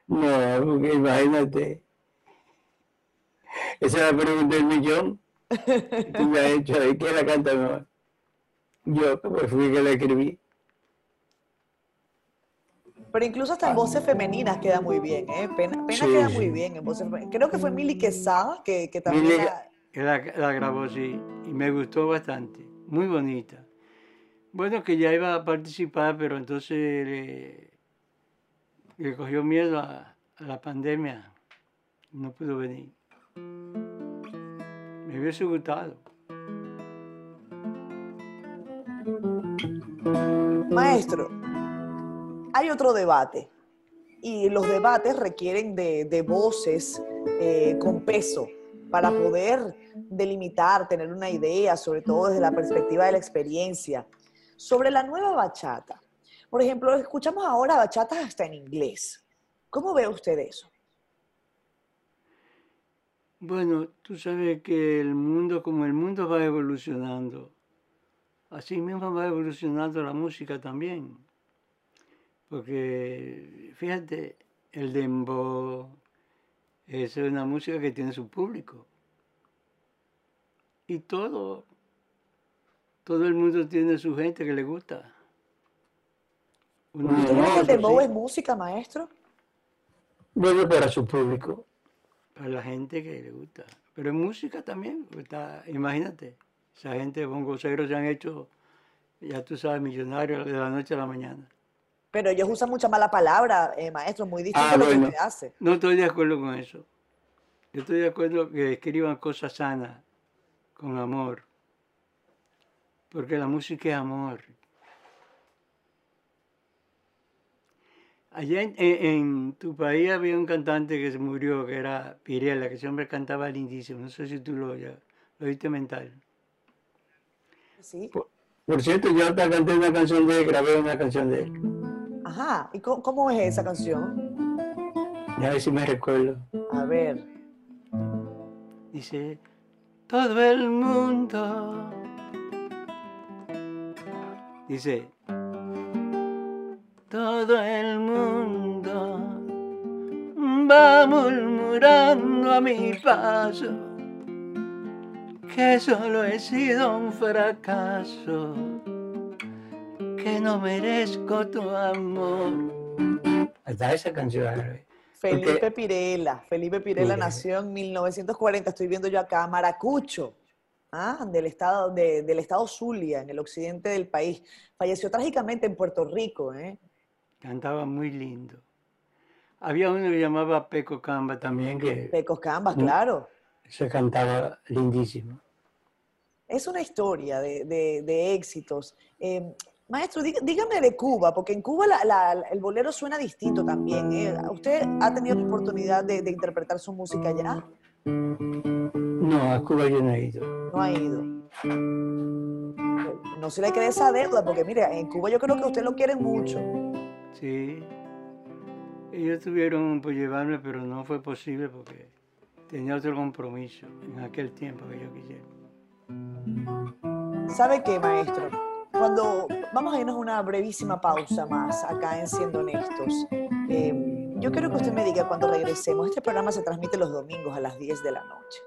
no, porque imagínate. Esa es la pregunta del millón. <laughs> Tú me has hecho, ¿y quién la canta mejor? Yo, pues fui que la escribí. Pero incluso hasta en voces femeninas queda muy bien, ¿eh? Pena, Pena Sí, queda sí. muy bien en voces femeninas. Creo que fue Mili Quesada que, que también Mili- la- que la, la grabó, sí, y me gustó bastante, muy bonita. Bueno, que ya iba a participar, pero entonces le, le cogió miedo a, a la pandemia, no pudo venir. Me hubiese gustado. Maestro, hay otro debate y los debates requieren de, de voces eh, con peso para poder delimitar, tener una idea, sobre todo desde la perspectiva de la experiencia, sobre la nueva bachata. Por ejemplo, escuchamos ahora bachatas hasta en inglés. ¿Cómo ve usted eso? Bueno, tú sabes que el mundo, como el mundo va evolucionando, así mismo va evolucionando la música también. Porque, fíjate, el dembow es una música que tiene su público. Y todo, todo el mundo tiene su gente que le gusta. Uno ¿Usted cree que el dembow sí, es música, maestro? Bueno, para su público. Para la gente que le gusta. Pero en música también. Está, imagínate, esa gente bongoceros se han hecho, ya tú sabes, millonarios de la noche a la mañana. Pero ellos usan mucha mala palabra, eh, maestro, muy distinto Ah, a lo que bueno. usted hace. No estoy de acuerdo con eso. Yo estoy de acuerdo que escriban cosas sanas, con amor. Porque la música es amor. Allá en, en- en tu país había un cantante que se murió, que era Pirela, que ese hombre cantaba lindísimo. No sé si tú lo, ya, lo oíste mental. Sí. Por, por cierto, yo hasta canté una canción de él, grabé una canción de él. Ajá. ¿Y cómo, cómo es esa canción? Ya a ver si me recuerdo. A ver. Dice, todo el mundo. Dice, todo el mundo va murmurando a mi paso que solo he sido un fracaso, que no merezco tu amor. Hasta esa canción. ¿eh? Felipe Porque- Pirela. Felipe Pirela nació en 1940. Estoy viendo yo acá Maracucho, ¿ah? del, estado, de- del estado Zulia, en el occidente del país. Falleció trágicamente en Puerto Rico. ¿eh? Cantaba muy lindo. Había uno que llamaba Peco Camba también, que Pecos Cambas, Mm. claro. se cantaba lindísimo. Es una historia de, de- de éxitos. Eh, maestro, dígame de Cuba, porque en Cuba la- la- el bolero suena distinto también. ¿eh? ¿Usted ha tenido la oportunidad de, de interpretar su música allá? No, a Cuba yo no he ido. No ha ido. No se le quede esa deuda, porque mire, en Cuba yo creo que usted lo quiere mucho. Sí. Ellos tuvieron por llevarme, pero no fue posible porque tenía otro compromiso en aquel tiempo que yo quisiera. ¿Sabe qué, maestro? Cuando vamos a irnos una brevísima pausa más acá en Siendo Honestos, eh, yo quiero que usted me diga cuando regresemos. Este programa se transmite los domingos a las 10 de la noche.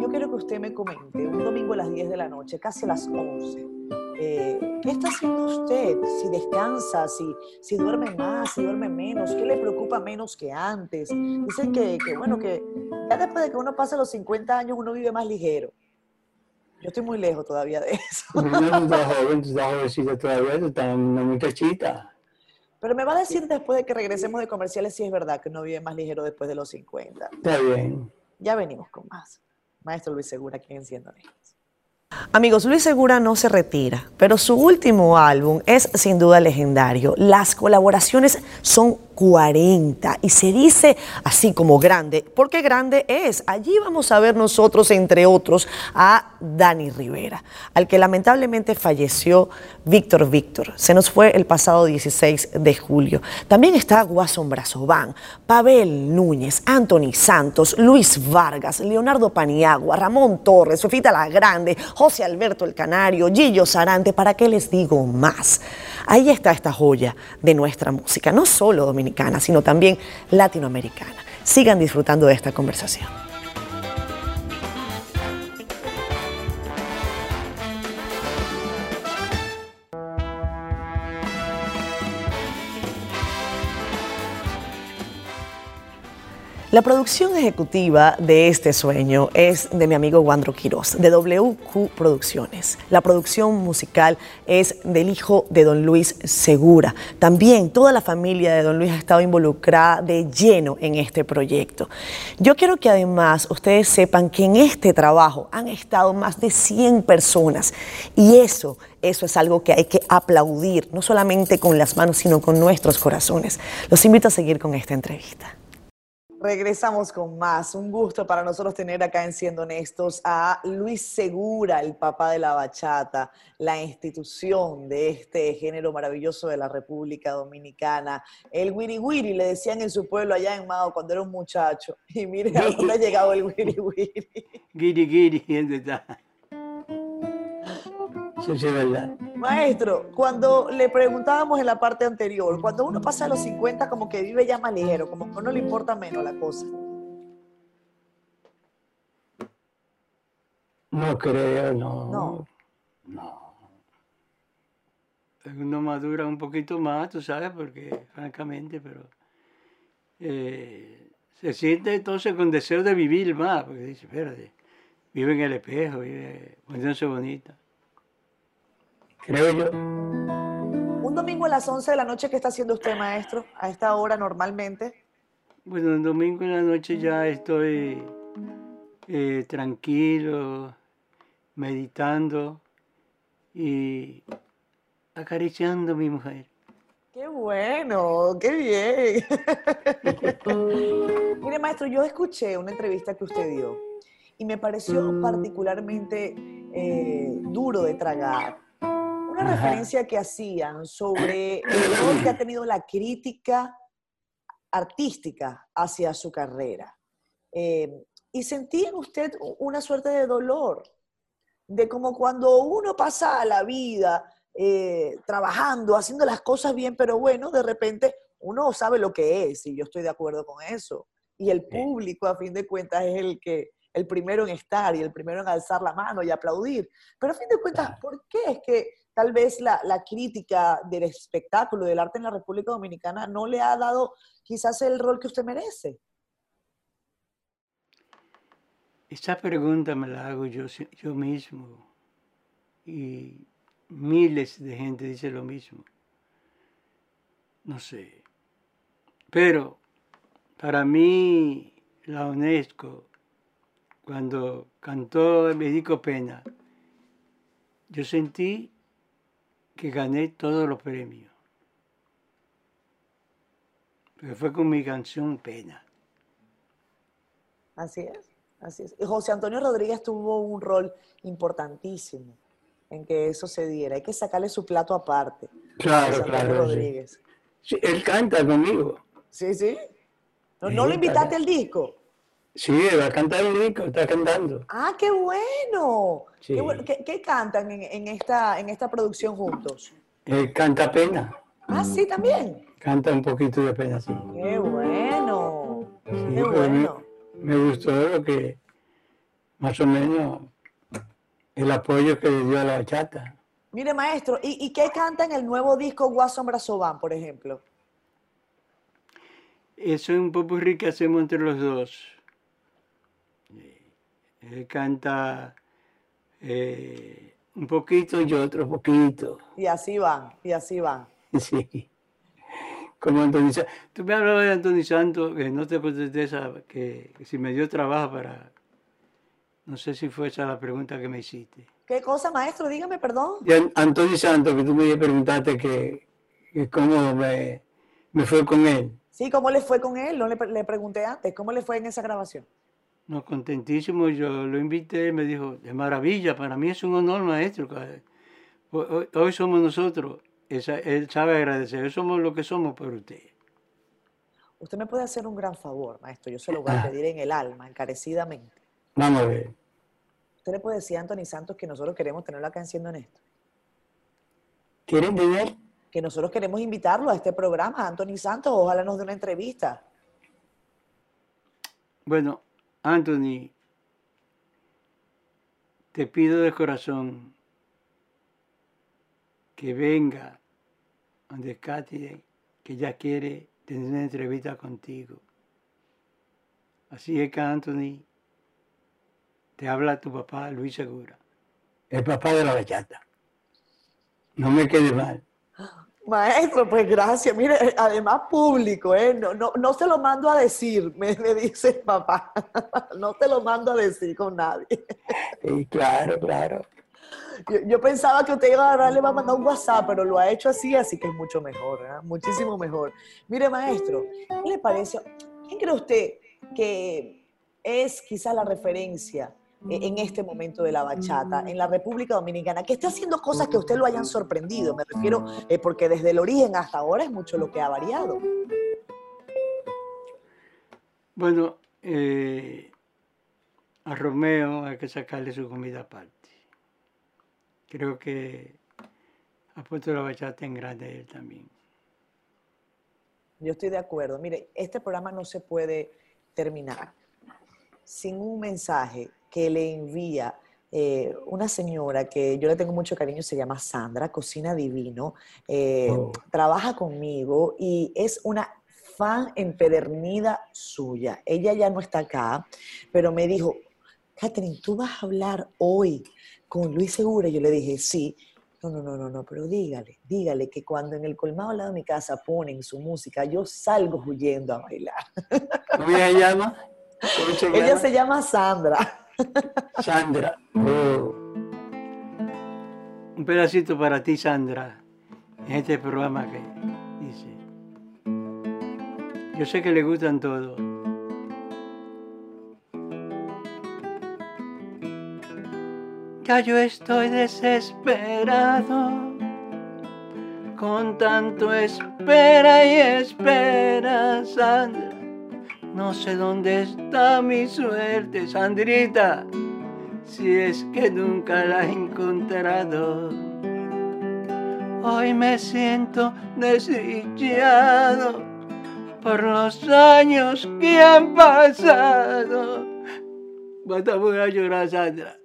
Yo quiero que usted me comente un domingo a las 10 de la noche, casi a las 11. Eh, ¿Qué está haciendo usted? Si descansa, si, si duerme más, si duerme menos, ¿qué le preocupa menos que antes? Dicen que, que, bueno, que ya después de que uno pasa los 50 años uno vive más ligero. Yo estoy muy lejos todavía de eso. <laughs> No, no estás joven, tú estás jovencita todavía, tú estás una muchachita. Pero me va a decir después de que regresemos de comerciales si es verdad que uno vive más ligero después de los 50. Está bien. Ya venimos con más. Maestro Luis Segura, aquí en Siendo Honestos. Amigos, Luis Segura no se retira, pero su último álbum es sin duda legendario. Las colaboraciones son 40 y se dice así como grande, porque grande es. Allí vamos a ver nosotros, entre otros, a Dani Rivera, al que lamentablemente falleció Víctor Víctor. Se nos fue el pasado 16 de julio. También está Guasón Brazován, Pavel Núñez, Anthony Santos, Luis Vargas, Leonardo Paniagua, Ramón Torres, Sofita La Grande, José Alberto El Canario, Gillo Sarante, ¿para qué les digo más? Ahí está esta joya de nuestra música, no solo dominicana, sino también latinoamericana. Sigan disfrutando de esta conversación. La producción ejecutiva de este sueño es de mi amigo Wandro Quiroz, de WQ Producciones. La producción musical es del hijo de don Luis Segura. También toda la familia de don Luis ha estado involucrada de lleno en este proyecto. Yo quiero que además ustedes sepan que en este trabajo han estado más de 100 personas y eso eso es algo que hay que aplaudir, no solamente con las manos, sino con nuestros corazones. Los invito a seguir con esta entrevista. Regresamos con más. Un gusto para nosotros tener acá en Siendo Honestos a Luis Segura, el papá de la bachata, la institución de este género maravilloso de la República Dominicana. El wiri wiri, le decían en su pueblo allá en Mao cuando era un muchacho. Y mire a dónde ha llegado el wiri wiri. <laughs> Guiri, guiri, sí es verdad. Maestro, cuando le preguntábamos en la parte anterior, cuando uno pasa a los 50 como que vive ya más ligero, como que a uno le importa menos la cosa. No creo, no. No. No. Uno madura un poquito más, tú sabes, porque francamente, pero eh, se siente entonces con deseo de vivir más, porque dice, espérate, vive en el espejo, vive poniéndose bonita. Creo yo. Un domingo a las 11 de la noche, ¿qué está haciendo usted, maestro? A esta hora normalmente. Bueno, el domingo en la noche ya estoy eh, tranquilo, meditando y acariciando a mi mujer. Qué bueno, qué bien. <laughs> Mire, maestro, yo escuché una entrevista que usted dio y me pareció particularmente eh, duro de tragar. Una Ajá. referencia que hacían sobre el rol que ha tenido la crítica artística hacia su carrera. Eh, y sentí en usted una suerte de dolor, de como cuando uno pasa la vida eh, trabajando, haciendo las cosas bien, pero bueno, de repente uno sabe lo que es, y yo estoy de acuerdo con eso. Y el público, a fin de cuentas, es el que el primero en estar y el primero en alzar la mano y aplaudir. Pero a fin de cuentas, ¿por qué es que tal vez la, la crítica del espectáculo, del arte en la República Dominicana no le ha dado quizás el rol que usted merece? Esa pregunta me la hago yo, yo mismo y miles de gente dice lo mismo. No sé. Pero para mí, la UNESCO, cuando cantó Medico Pena, yo sentí que gané todos los premios. Porque fue con mi canción Pena. Así es, así es. Y José Antonio Rodríguez tuvo un rol importantísimo en que eso se diera. Hay que sacarle su plato aparte. Claro, José Antonio claro. Rodríguez. Sí, él canta conmigo. Sí, sí. ¿No, Sí, no lo invitaste al disco? Sí, va a cantar el disco, está cantando. Ah, qué bueno. Sí. Qué, bueno. ¿Qué- qué cantan en, en esta, en esta producción juntos? Él canta pena, Ah, sí, también. canta un poquito de pena, sí. Qué bueno. Sí, Qué bueno. me, me gustó lo que, más o menos, el apoyo que le dio a la bachata. Mire, maestro, ¿y, y qué canta en el nuevo disco Guasombra Soban, por ejemplo? Eso es un popurrí que hacemos entre los dos. Eh, Él canta eh, un poquito y otro poquito. Y así van, y así van. <laughs> Sí. Como Antonio. Tú me hablabas de Antonio Santos, que no te esa, que, que si me dio trabajo para... No sé si fue esa la pregunta que me hiciste. ¿Qué cosa, maestro? Dígame, perdón. Y An- Antonio Santos, que tú me preguntaste que, que cómo me, me fue con él. Sí, ¿cómo le fue con él? No le, le pregunté antes, ¿cómo le fue en esa grabación? No, contentísimo, yo lo invité, me dijo, de maravilla, para mí es un honor, maestro. Hoy, hoy- somos nosotros, Esa- él sabe agradecer, hoy somos lo que somos por usted. Usted me puede hacer un gran favor, maestro. Yo se lo voy a Ah. pedir en el alma, encarecidamente. Vamos a ver. Usted le puede decir a Anthony Santos que nosotros queremos tenerlo acá en Siendo Honesto. ¿Quieren tener? Que nosotros queremos invitarlo a este programa, Anthony Santos. Ojalá nos dé una entrevista. Bueno, Anthony, te pido de corazón que venga donde Katy, que ya quiere tener una entrevista contigo. Así es que Anthony, te habla tu papá Luis Segura, el papá de la bachata. No me quede mal. Maestro, pues gracias. Mire, eh, además público, ¿eh? No, no, no se lo mando a decir, me, me dice el papá. <laughs> No te lo mando a decir con nadie. Sí, claro, claro. Yo, yo pensaba que usted iba a agarrar, le va a mandar un WhatsApp, pero lo ha hecho así, así que es mucho mejor, ¿verdad? muchísimo mejor. Mire, maestro, ¿qué le parece? ¿Quién cree usted que es quizás la referencia eh, en este momento de la bachata en la República Dominicana? Que esté haciendo cosas que a usted lo hayan sorprendido, me refiero, eh, porque desde el origen hasta ahora es mucho lo que ha variado. Bueno, eh, a Romeo hay que sacarle su comida aparte. Creo que ha puesto la bachata en grande él también. Yo estoy de acuerdo. Mire, este programa no se puede terminar sin un mensaje que le envía eh, una señora que yo le tengo mucho cariño, se llama Sandra, cocina divino, eh, Oh. trabaja conmigo y es una fan empedernida suya. Ella ya no está acá, pero me dijo, Catherine, tú vas a hablar hoy con Luis Segura. Yo le dije, sí. No, no, no, no, no, pero dígale, dígale que cuando en el colmado al lado de mi casa ponen su música, yo salgo huyendo a bailar. ¿Cómo ella llama? ¿Cómo se Ella se llama Sandra. Sandra. Oh. Un pedacito para ti, Sandra, en este programa que dice. Yo sé que le gustan todos. Ya yo estoy desesperado con tanto espera y espera, Sandra. No sé dónde está mi suerte, Sandrita, si es que nunca la he encontrado. Hoy me siento desdichado por los años que han pasado. Basta voy a llorar, Sandra.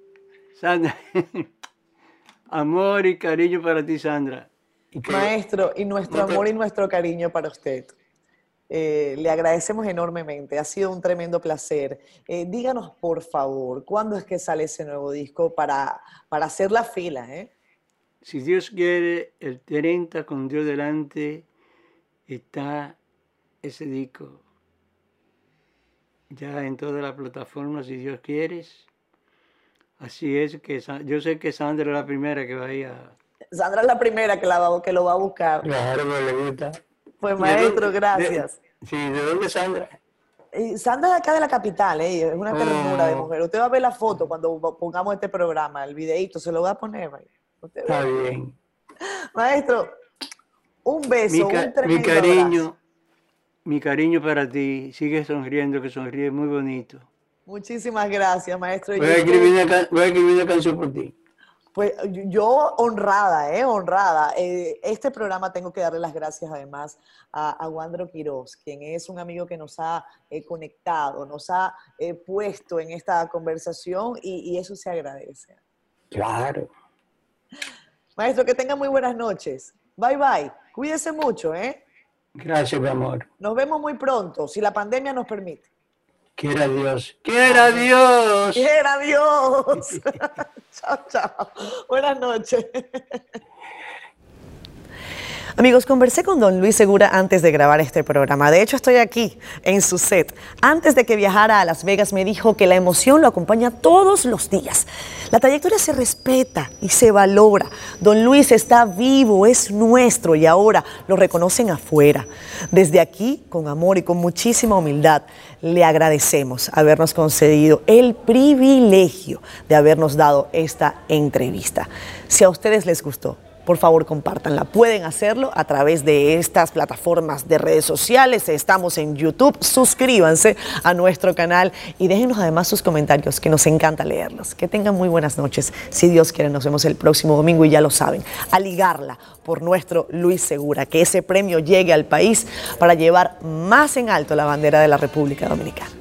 Sandra, <laughs> amor y cariño para ti, Sandra. Maestro, y nuestro amor y nuestro cariño para usted. Eh, le agradecemos enormemente, ha sido un tremendo placer. Eh, díganos, por favor, ¿cuándo es que sale ese nuevo disco para, para hacer la fila? ¿eh? Si Dios quiere, el 30 con Dios delante está ese disco. Ya en todas las plataformas, si Dios quiere. Así es que yo sé que Sandra es la primera que va a ir a... Sandra es la primera que, la va, que lo va a buscar. Claro, me le gusta. Pues ¿De maestro, dónde- gracias. de- sí, ¿de dónde Sandra? Sandra es de acá de la capital, ¿eh? es una ternura de mujer. Usted va a ver la foto cuando pongamos este programa, el videíto, se lo voy a poner. maestro. Usted Está bien. Maestro, un beso, Mi, un ca- mi tremendo cariño, abrazo. mi cariño para ti. Sigue sonriendo, que sonríe muy bonito. Muchísimas gracias, maestro. Y Voy a usted- escribir una, ca- voy a escribir una canción por ti. Pues yo honrada, ¿eh? Honrada. Eh, este programa tengo que darle las gracias además a, a Wandro Quiroz, quien es un amigo que nos ha eh, conectado, nos ha eh, puesto en esta conversación y, y eso se agradece. Claro. Maestro, que tenga muy buenas noches. Bye bye. Cuídese mucho, ¿eh? Gracias, mi amor. Nos vemos muy pronto, si la pandemia nos permite. Quiera Dios. Quiera Dios. ¡Quiera Dios! <laughs> <laughs> chao, chao. Buenas noches. <laughs> Amigos, conversé con don Luis Segura antes de grabar este programa. De hecho, estoy aquí en su set. Antes de que viajara a Las Vegas, me dijo que la emoción lo acompaña todos los días. La trayectoria se respeta y se valora. Don Luis está vivo, es nuestro y ahora lo reconocen afuera. Desde aquí, con amor y con muchísima humildad, le agradecemos habernos concedido el privilegio de habernos dado esta entrevista. Si a ustedes les gustó, por favor compártanla. Pueden hacerlo a través de estas plataformas de redes sociales. Estamos en YouTube. Suscríbanse a nuestro canal y déjenos además sus comentarios, que nos encanta leerlos. Que tengan muy buenas noches. Si Dios quiere, nos vemos el próximo domingo y ya lo saben, a ligarla por nuestro Luis Segura, que ese premio llegue al país para llevar más en alto la bandera de la República Dominicana.